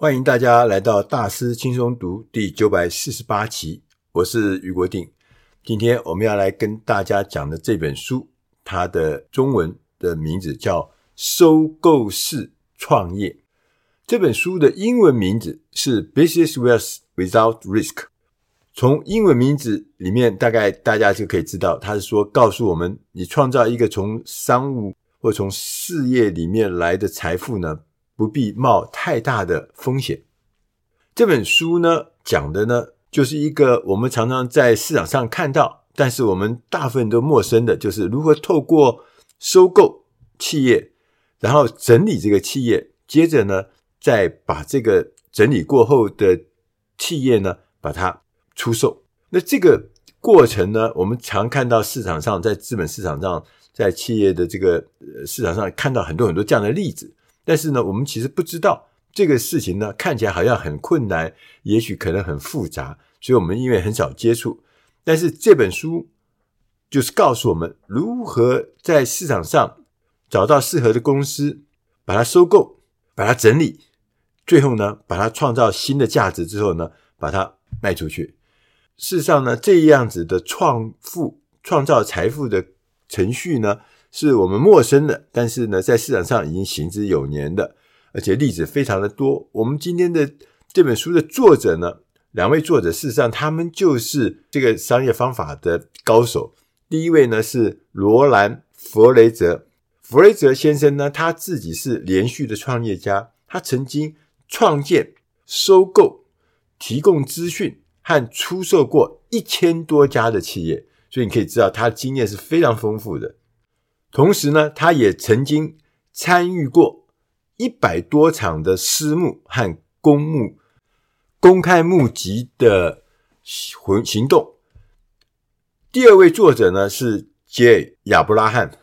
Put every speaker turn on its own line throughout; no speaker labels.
欢迎大家来到大师轻松读第九百四十八期，我是余国定。今天我们要来跟大家讲的这本书，它的中文的名字叫《收购式创业》。这本书的英文名字是《Business Wealth Without Risk》。从英文名字里面，大概大家就可以知道，它是说告诉我们，你创造一个从商务或从事业里面来的财富呢，不必冒太大的风险。这本书呢，讲的呢，就是一个我们常常在市场上看到，但是我们大部分都陌生的，就是如何透过收购企业，然后整理这个企业，接着呢，再把这个整理过后的企业呢，把它出售。那这个过程呢，我们常看到市场上，在资本市场上，在企业的这个市场上看到很多很多这样的例子，但是呢，我们其实不知道。这个事情呢，看起来好像很困难，也许可能很复杂，所以我们因为很少接触。但是这本书就是告诉我们如何在市场上找到适合的公司，把它收购，把它整理，最后呢，把它创造新的价值之后呢，把它卖出去。事实上呢，这样子的创富、创造财富的程序呢，是我们陌生的，但是呢，在市场上已经行之有年的。而且例子非常的多。我们今天的这本书的作者呢，两位作者事实上他们就是这个商业方法的高手。第一位呢是罗兰·弗雷泽，弗雷泽先生呢，他自己是连续的创业家，他曾经创建、收购、提供资讯和出售过一千多家的企业，所以你可以知道他的经验是非常丰富的。同时呢，他也曾经参与过。一百多场的私募和公募公开募集的行行动。第二位作者呢是 J. 亚伯拉罕。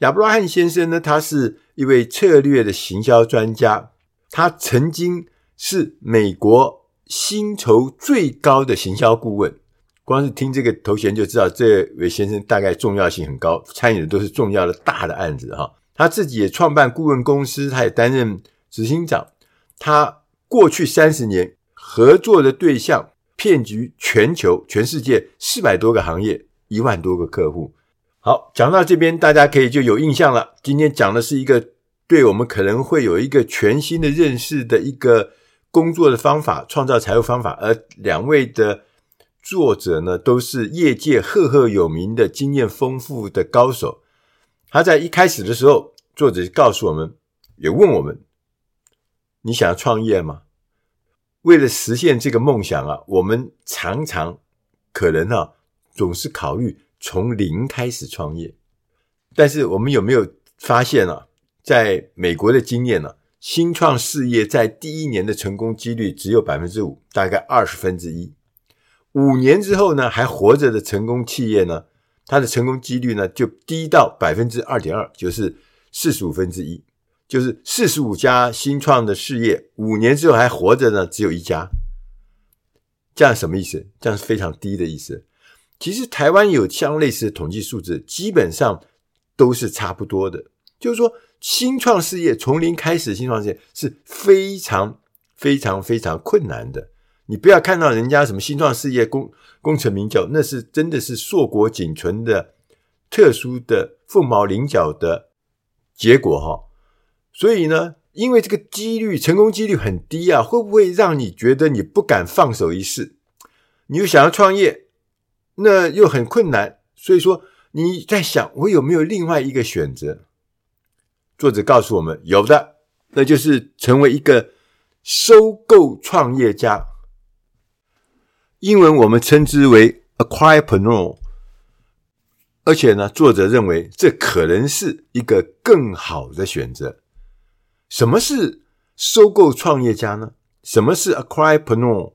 亚伯拉罕先生呢，他是一位策略的行销专家，他曾经是美国薪酬最高的行销顾问。光是听这个头衔就知道，这位先生大概重要性很高，参与的都是重要的大的案子哈。他自己也创办顾问公司，他也担任执行长。他过去三十年合作的对象遍及全球、全世界四百多个行业，一万多个客户。好，讲到这边，大家可以就有印象了。今天讲的是一个对我们可能会有一个全新的认识的一个工作的方法，创造财富方法。而两位的作者呢，都是业界赫赫有名的经验丰富的高手。他在一开始的时候，作者告诉我们，也问我们：你想要创业吗？为了实现这个梦想啊，我们常常可能啊，总是考虑从零开始创业。但是我们有没有发现啊，在美国的经验呢、啊，新创事业在第一年的成功几率只有百分之五，大概二十分之一。五年之后呢，还活着的成功企业呢？它的成功几率呢，就低到百分之二点二，就是四十五分之一，就是四十五家新创的事业，五年之后还活着呢，只有一家。这样什么意思？这样是非常低的意思。其实台湾有相类似的统计数字，基本上都是差不多的。就是说，新创事业从零开始，新创事业是非常非常非常困难的。你不要看到人家什么新创事业功功成名就，那是真的是硕果仅存的特殊的凤毛麟角的结果哈。所以呢，因为这个几率成功几率很低啊，会不会让你觉得你不敢放手一试？你又想要创业，那又很困难，所以说你在想我有没有另外一个选择？作者告诉我们有的，那就是成为一个收购创业家。英文我们称之为 acquirepreneur，而且呢，作者认为这可能是一个更好的选择。什么是收购创业家呢？什么是 acquirepreneur？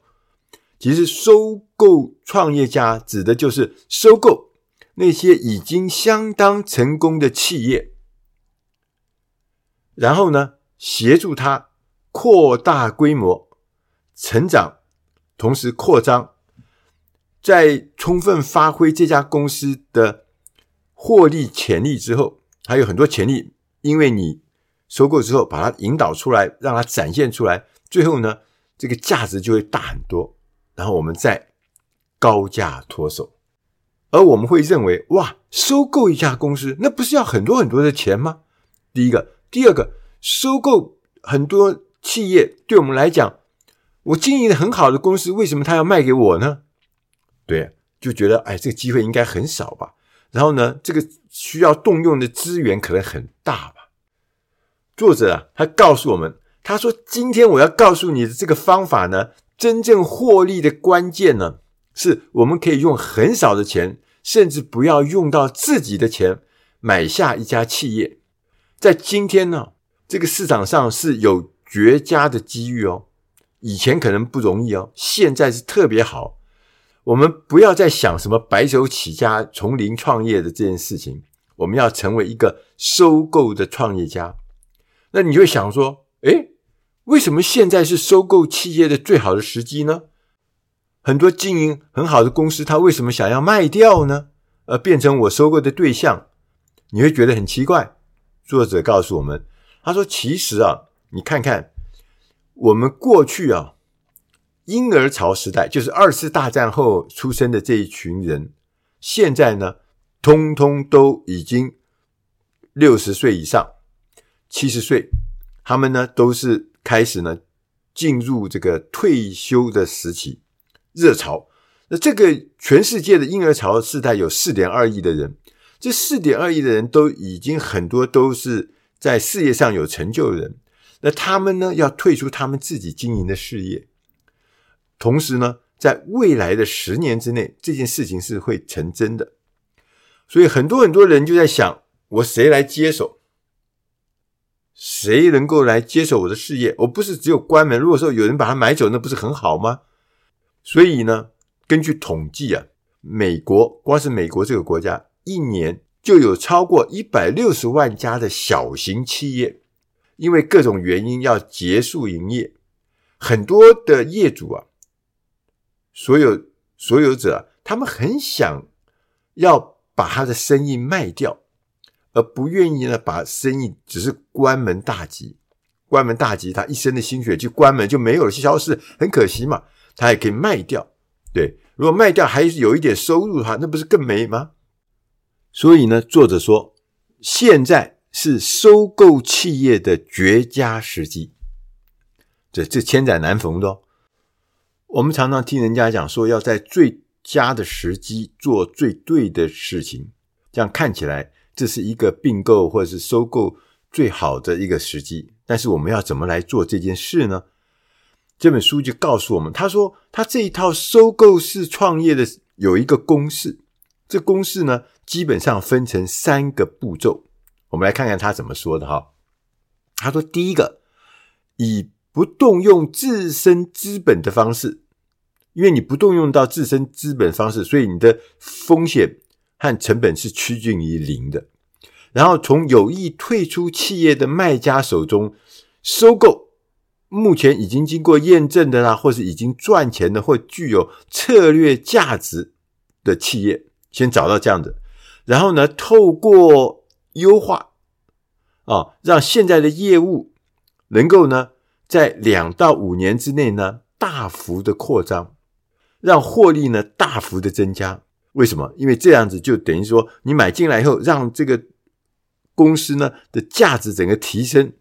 其实，收购创业家指的就是收购那些已经相当成功的企业，然后呢，协助他扩大规模、成长，同时扩张。在充分发挥这家公司的获利潜力之后，还有很多潜力，因为你收购之后把它引导出来，让它展现出来，最后呢，这个价值就会大很多，然后我们再高价脱手。而我们会认为，哇，收购一家公司，那不是要很多很多的钱吗？第一个，第二个，收购很多企业，对我们来讲，我经营的很好的公司，为什么他要卖给我呢？对，就觉得，哎，这个机会应该很少吧。然后呢，这个需要动用的资源可能很大吧。作者啊，他告诉我们，他说，今天我要告诉你的这个方法呢，真正获利的关键呢。是我们可以用很少的钱，甚至不要用到自己的钱，买下一家企业。在今天呢，这个市场上是有绝佳的机遇哦。以前可能不容易哦，现在是特别好。我们不要再想什么白手起家、从零创业的这件事情，我们要成为一个收购的创业家。那你会想说，诶，为什么现在是收购企业的最好的时机呢？很多经营很好的公司，他为什么想要卖掉呢？而变成我收购的对象，你会觉得很奇怪。作者告诉我们，他说：“其实啊，你看看我们过去啊，婴儿潮时代，就是二次大战后出生的这一群人，现在呢，通通都已经六十岁以上，七十岁，他们呢都是开始呢进入这个退休的时期。”热潮，那这个全世界的婴儿潮世代有四点二亿的人，这四点二亿的人都已经很多都是在事业上有成就的人，那他们呢要退出他们自己经营的事业，同时呢，在未来的十年之内，这件事情是会成真的，所以很多很多人就在想，我谁来接手？谁能够来接手我的事业？我不是只有关门，如果说有人把它买走，那不是很好吗？所以呢，根据统计啊，美国光是美国这个国家，一年就有超过一百六十万家的小型企业，因为各种原因要结束营业。很多的业主啊，所有所有者，他们很想要把他的生意卖掉，而不愿意呢把生意只是关门大吉，关门大吉，他一生的心血就关门就没有了，消失，很可惜嘛。他也可以卖掉，对，如果卖掉还有一点收入的话，那不是更美吗？所以呢，作者说，现在是收购企业的绝佳时机，这这千载难逢的哦。我们常常听人家讲说，要在最佳的时机做最对的事情，这样看起来这是一个并购或者是收购最好的一个时机。但是我们要怎么来做这件事呢？这本书就告诉我们，他说他这一套收购式创业的有一个公式，这公式呢基本上分成三个步骤，我们来看看他怎么说的哈。他说第一个，以不动用自身资本的方式，因为你不动用到自身资本方式，所以你的风险和成本是趋近于零的。然后从有意退出企业的卖家手中收购。目前已经经过验证的啦，或是已经赚钱的，或具有策略价值的企业，先找到这样的，然后呢，透过优化啊，让现在的业务能够呢，在两到五年之内呢，大幅的扩张，让获利呢大幅的增加。为什么？因为这样子就等于说，你买进来以后，让这个公司呢的价值整个提升。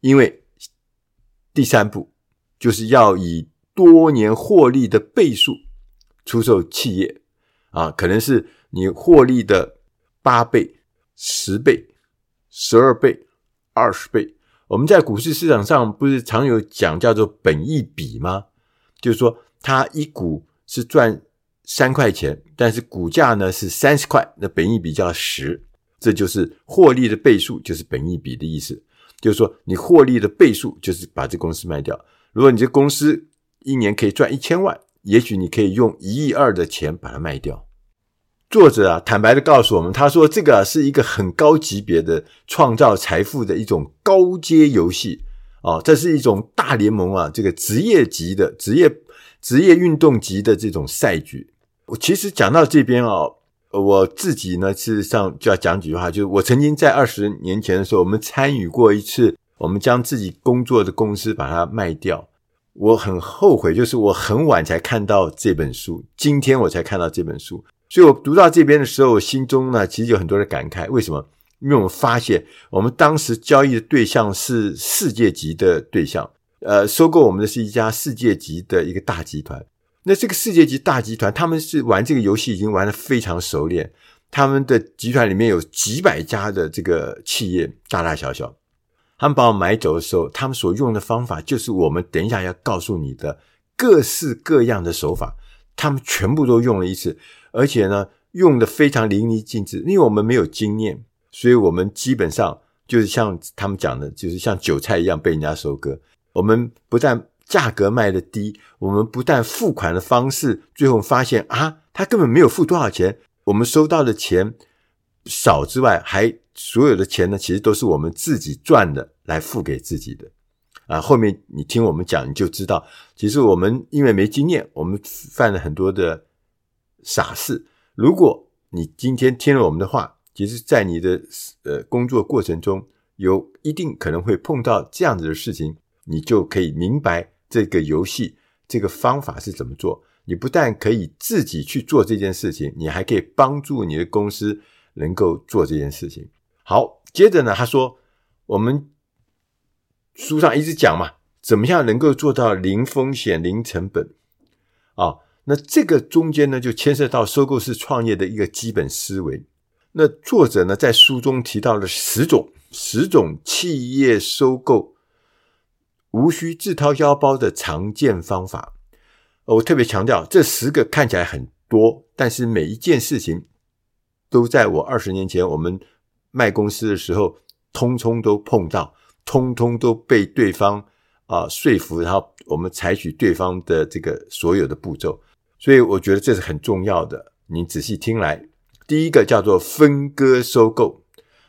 因为第三步就是要以多年获利的倍数出售企业啊，可能是你获利的八倍、十倍、十二倍、二十倍。我们在股市市场上不是常有讲叫做本益比吗？就是说，它一股是赚三块钱，但是股价呢是三十块，那本益比叫十，这就是获利的倍数，就是本益比的意思。就是说，你获利的倍数就是把这公司卖掉。如果你这公司一年可以赚一千万，也许你可以用一亿二的钱把它卖掉。作者啊，坦白的告诉我们，他说这个是一个很高级别的创造财富的一种高阶游戏哦，这是一种大联盟啊，这个职业级的职业职业运动级的这种赛局。我其实讲到这边哦。我自己呢，事实上就要讲几句话，就是我曾经在二十年前的时候，我们参与过一次我们将自己工作的公司把它卖掉。我很后悔，就是我很晚才看到这本书，今天我才看到这本书。所以我读到这边的时候，我心中呢其实有很多的感慨。为什么？因为我们发现，我们当时交易的对象是世界级的对象，呃，收购我们的是一家世界级的一个大集团。那这个世界级大集团，他们是玩这个游戏已经玩得非常熟练。他们的集团里面有几百家的这个企业，大大小小。他们把我买走的时候，他们所用的方法就是我们等一下要告诉你的各式各样的手法，他们全部都用了一次，而且呢，用得非常淋漓尽致。因为我们没有经验，所以我们基本上就是像他们讲的，就是像韭菜一样被人家收割。我们不但价格卖得低，我们不但付款的方式，最后发现啊，他根本没有付多少钱，我们收到的钱少之外，还。所有的钱呢，其实都是我们自己赚的，来付给自己的。啊，后面你听我们讲，你就知道，其实我们因为没经验，我们犯了很多的傻事。如果你今天听了我们的话，其实，在你的呃工作过程中，有一定可能会碰到这样子的事情，你就可以明白这个游戏这个方法是怎么做。你不但可以自己去做这件事情，你还可以帮助你的公司能够做这件事情。好，接着呢，他说，我们书上一直讲嘛，怎么样能够做到零风险、零成本啊？那这个中间呢，就牵涉到收购式创业的一个基本思维。那作者呢，在书中提到了十种、十种企业收购无需自掏腰包的常见方法。我特别强调，这十个看起来很多，但是每一件事情都在我二十年前我们。卖公司的时候，通通都碰到，通通都被对方啊、说服，然后我们采取对方的这个所有的步骤，所以我觉得这是很重要的。你仔细听来，第一个叫做分割收购，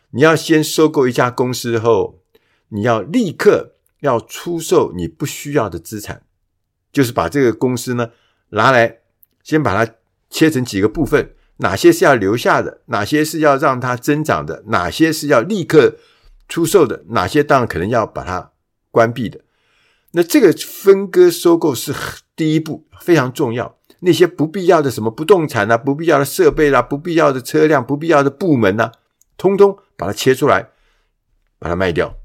你要先收购一家公司后，你要立刻要出售你不需要的资产，就是把这个公司呢拿来，先把它切成几个部分。哪些是要留下的？哪些是要让它增长的？哪些是要立刻出售的？哪些当然可能要把它关闭的？那这个分割收购是第一步，非常重要。那些不必要的什么不动产啊，不必要的设备啦、不必要的车辆，不必要的部门呐、通通把它切出来，把它卖掉，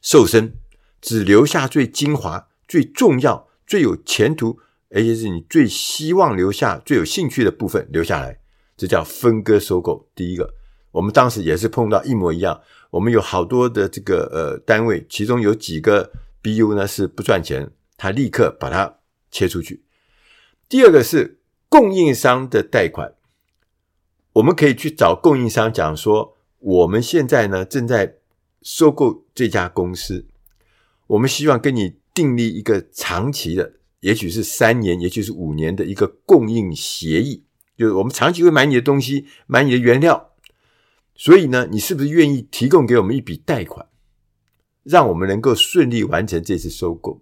瘦身，只留下最精华、最重要、最有前途。而且是你最希望留下、最有兴趣的部分留下来，这叫分割收购。第一个，我们当时也是碰到一模一样。我们有好多的这个呃单位，其中有几个 BU 呢是不赚钱，他立刻把它切出去。第二个是供应商的贷款，我们可以去找供应商讲说，我们现在呢正在收购这家公司，我们希望跟你订立一个长期的。也许是三年，也许是五年的一个供应协议，就是我们长期会买你的东西，买你的原料，所以呢，你是不是愿意提供给我们一笔贷款，让我们能够顺利完成这次收购？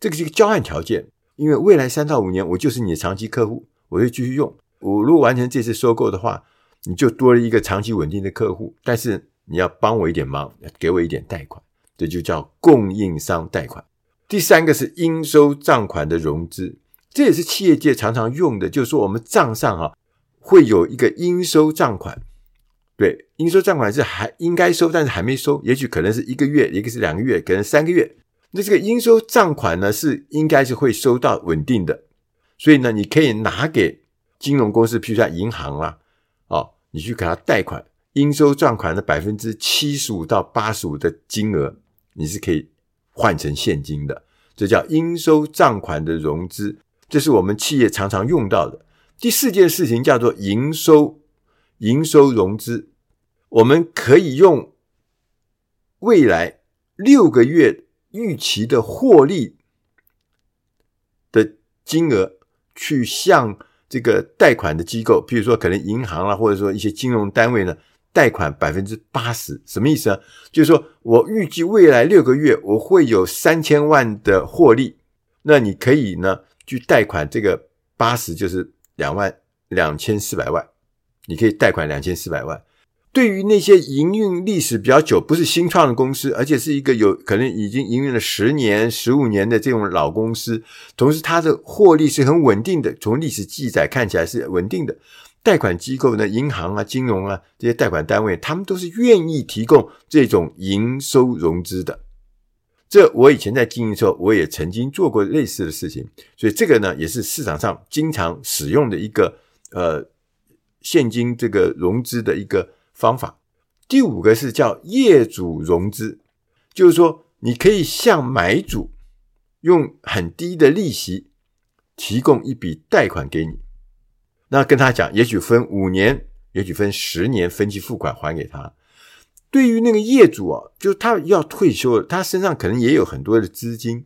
这个是一个交换条件，因为未来三到五年我就是你的长期客户，我会继续用。我如果完成这次收购的话，你就多了一个长期稳定的客户，但是你要帮我一点忙，给我一点贷款，这就叫供应商贷款。第三个是应收账款的融资，这也是企业界常常用的，就是说我们账上啊会有一个应收账款，对，应收账款是还应该收，但是还没收，也许可能是一个月，一个是两个月，可能三个月。那这个应收账款呢是应该是会收到稳定的，所以呢，你可以拿给金融公司，譬如说银行啦，哦，你去给他贷款，应收账款的百分之七十五到八十五的金额，你是可以。换成现金的，这叫应收账款的融资，这是我们企业常常用到的。第四件事情叫做营收，营收融资，我们可以用未来六个月预期的获利的金额去向这个贷款的机构，比如说可能银行啊，或者说一些金融单位呢。贷款百分之八十，什么意思呢？就是说我预计未来六个月我会有三千万的获利，那你可以呢去贷款这个八十，就是两万两千四百万，你可以贷款两千四百万。对于那些营运历史比较久、不是新创的公司，而且是一个有可能已经营运了十年、十五年的这种老公司，同时它的获利是很稳定的，从历史记载看起来是稳定的。贷款机构呢，银行啊、金融啊这些贷款单位，他们都是愿意提供这种营收融资的。这我以前在经营的时候，我也曾经做过类似的事情，所以这个呢，也是市场上经常使用的一个呃现金这个融资的一个。方法，第五个是叫业主融资，就是说你可以向买主用很低的利息提供一笔贷款给你，那跟他讲，也许分五年，也许分十年分期付款还给他。对于那个业主啊，就他要退休了，他身上可能也有很多的资金，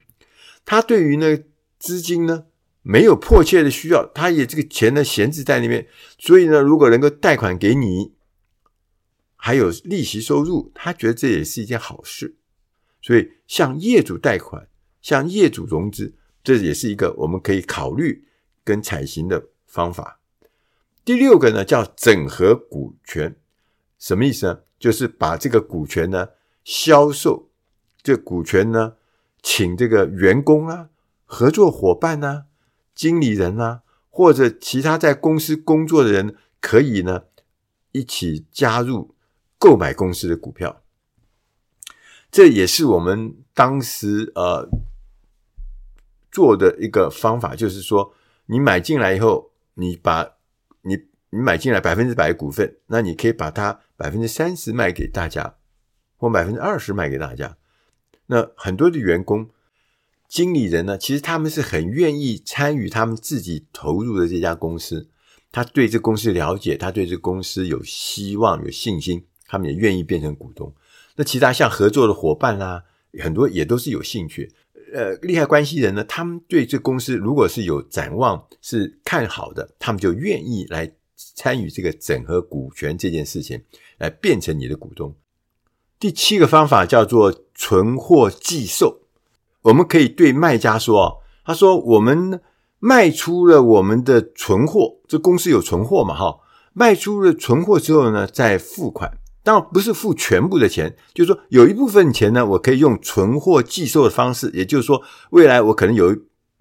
他对于那个资金呢没有迫切的需要，他也这个钱呢闲置在那边，所以呢，如果能够贷款给你。还有利息收入，他觉得这也是一件好事，所以向业主贷款、向业主融资，这也是一个我们可以考虑跟采行的方法。第六个呢，叫整合股权，什么意思呢？就是把这个股权呢销售，这股权呢，请这个员工啊、合作伙伴啊、经理人啊，或者其他在公司工作的人，可以呢一起加入。购买公司的股票，这也是我们当时呃做的一个方法，就是说，你买进来以后，你把你你买进来百分之百股份，那你可以把它百分之三十卖给大家，或百分之二十卖给大家。那很多的员工、经理人呢，其实他们是很愿意参与他们自己投入的这家公司，他对这公司了解，他对这公司有希望、有信心。他们也愿意变成股东，那其他像合作的伙伴啦、啊，很多也都是有兴趣。呃，利害关系人呢，他们对这公司如果是有展望、是看好的，他们就愿意来参与这个整合股权这件事情，来变成你的股东。第七个方法叫做存货寄售，我们可以对卖家说：“他说我们卖出了我们的存货，这公司有存货嘛？哈，卖出了存货之后呢，再付款。”当然不是付全部的钱，就是说有一部分钱呢，我可以用存货计售的方式，也就是说，未来我可能有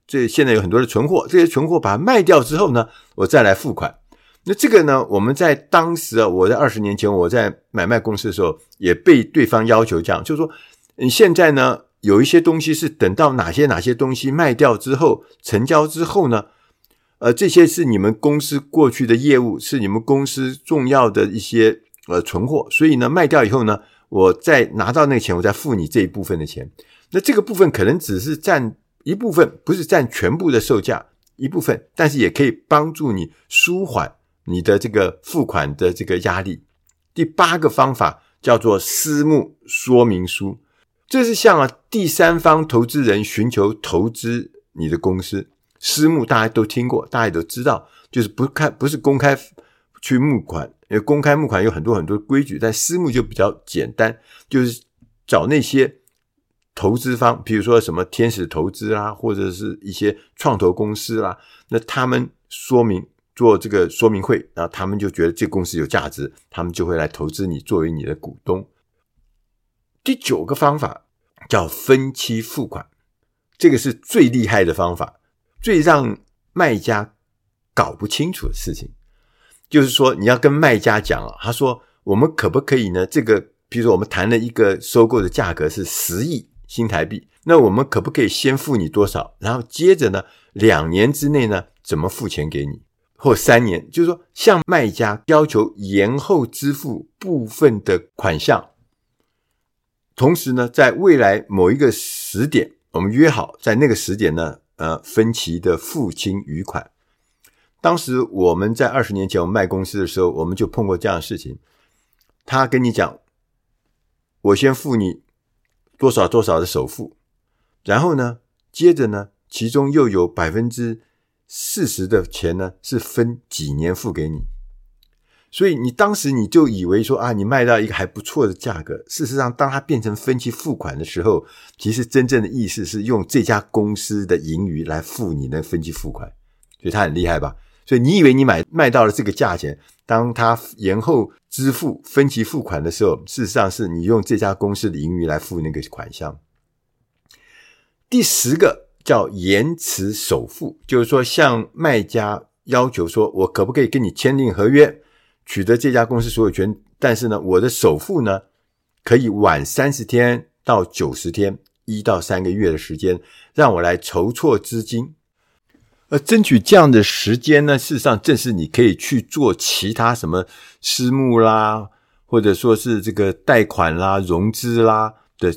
这现在有很多的存货，这些存货把它卖掉之后呢，我再来付款。那这个呢，我们在当时啊，我在二十年前我在买卖公司的时候，也被对方要求这样，就是说，你现在呢有一些东西是等到哪些哪些东西卖掉之后成交之后呢，呃，这些是你们公司过去的业务，是你们公司重要的一些。呃，存货，所以呢，卖掉以后呢，我再拿到那个钱，我再付你这一部分的钱。那这个部分可能只是占一部分，不是占全部的售价一部分，但是也可以帮助你舒缓你的这个付款的这个压力。第八个方法叫做私募说明书，这是向啊第三方投资人寻求投资你的公司。私募大家都听过，大家都知道，就是不开，不是公开去募款。因为公开募款有很多很多规矩，但私募就比较简单，就是找那些投资方，比如说什么天使投资啦，或者是一些创投公司啦，那他们说明做这个说明会，然后他们就觉得这公司有价值，他们就会来投资你作为你的股东。第九个方法叫分期付款，这个是最厉害的方法，最让卖家搞不清楚的事情。就是说，你要跟卖家讲啊，他说我们可不可以呢？这个，比如说我们谈了一个收购的价格是十亿新台币，那我们可不可以先付你多少？然后接着呢，两年之内呢，怎么付钱给你？或三年，就是说向卖家要求延后支付部分的款项，同时呢，在未来某一个时点，我们约好在那个时点呢，呃，分期的付清余款。当时我们在二十年前我们卖公司的时候，我们就碰过这样的事情。他跟你讲，我先付你多少多少的首付，然后呢，接着呢，其中又有百分之四十的钱呢是分几年付给你。所以你当时你就以为说啊，你卖到一个还不错的价格。事实上，当它变成分期付款的时候，其实真正的意思是用这家公司的盈余来付你的分期付款。所以他很厉害吧？所以你以为你买卖到了这个价钱，当他延后支付分期付款的时候，事实上是你用这家公司的盈余来付那个款项。第十个叫延迟首付，就是说向卖家要求说，我可不可以跟你签订合约，取得这家公司所有权，但是呢，我的首付呢可以晚三十天到九十天，一到三个月的时间，让我来筹措资金。而争取这样的时间呢，事实上正是你可以去做其他什么私募啦，或者说是这个贷款啦、融资啦的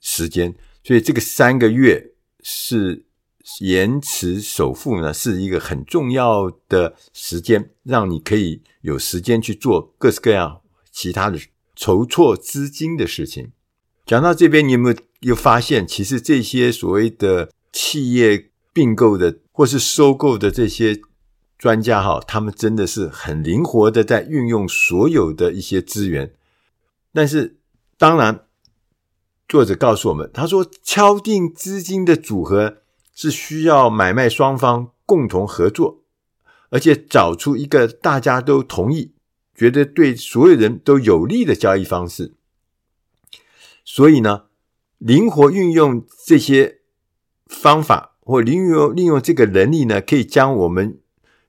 时间。所以这个三个月是延迟首付呢，是一个很重要的时间，让你可以有时间去做各式各样其他的筹措资金的事情。讲到这边，你有没有又发现，其实这些所谓的企业并购的或是收购的这些专家哈，他们真的是很灵活的在运用所有的一些资源，但是当然。作者告诉我们，他说敲定资金的组合是需要买卖双方共同合作，而且找出一个大家都同意、觉得对所有人都有利的交易方式。所以呢，灵活运用这些方法或利用利用这个能力呢，可以将我们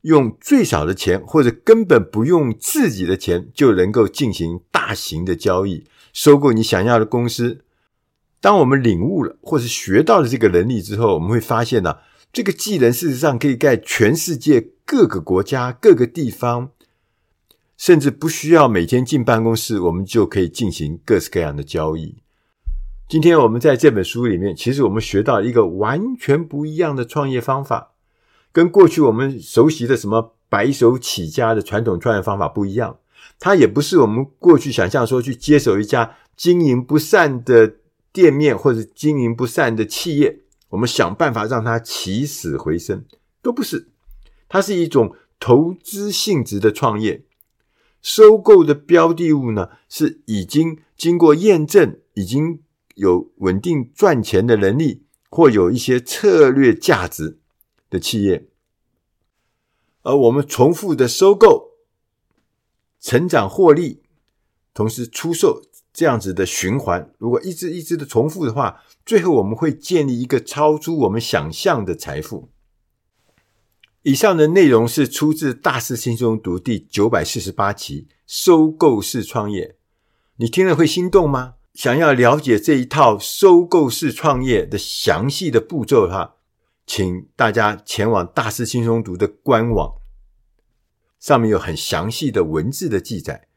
用最少的钱或者根本不用自己的钱就能够进行大型的交易，收购你想要的公司。当我们领悟了或是学到了这个能力之后，我们会发现呢、这个技能事实上可以在全世界各个国家、各个地方，甚至不需要每天进办公室，我们就可以进行各式各样的交易。今天我们在这本书里面，其实我们学到一个完全不一样的创业方法，跟过去我们熟悉的什么白手起家的传统创业方法不一样。它也不是我们过去想象说去接手一家经营不善的。店面或者经营不善的企业，我们想办法让它起死回生，都不是。它是一种投资性质的创业，收购的标的物呢，是已经经过验证，已经有稳定赚钱的能力，或有一些策略价值的企业，而我们重复的收购，成长获利，同时出售。这样子的循环，如果一直一直的重复的话，最后我们会建立一个超出我们想象的财富。以上的内容是出自《大师轻松读》第九百四十八期《收购式创业》，你听了会心动吗？想要了解这一套收购式创业的详细的步骤的话，请大家前往《大师轻松读》的官网，上面有很详细的文字的记载。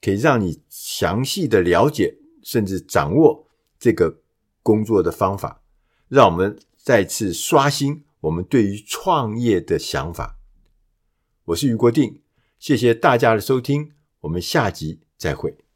可以让你详细的了解，甚至掌握这个工作的方法，让我们再次刷新我们对于创业的想法。我是余国定，谢谢大家的收听，我们下集再会。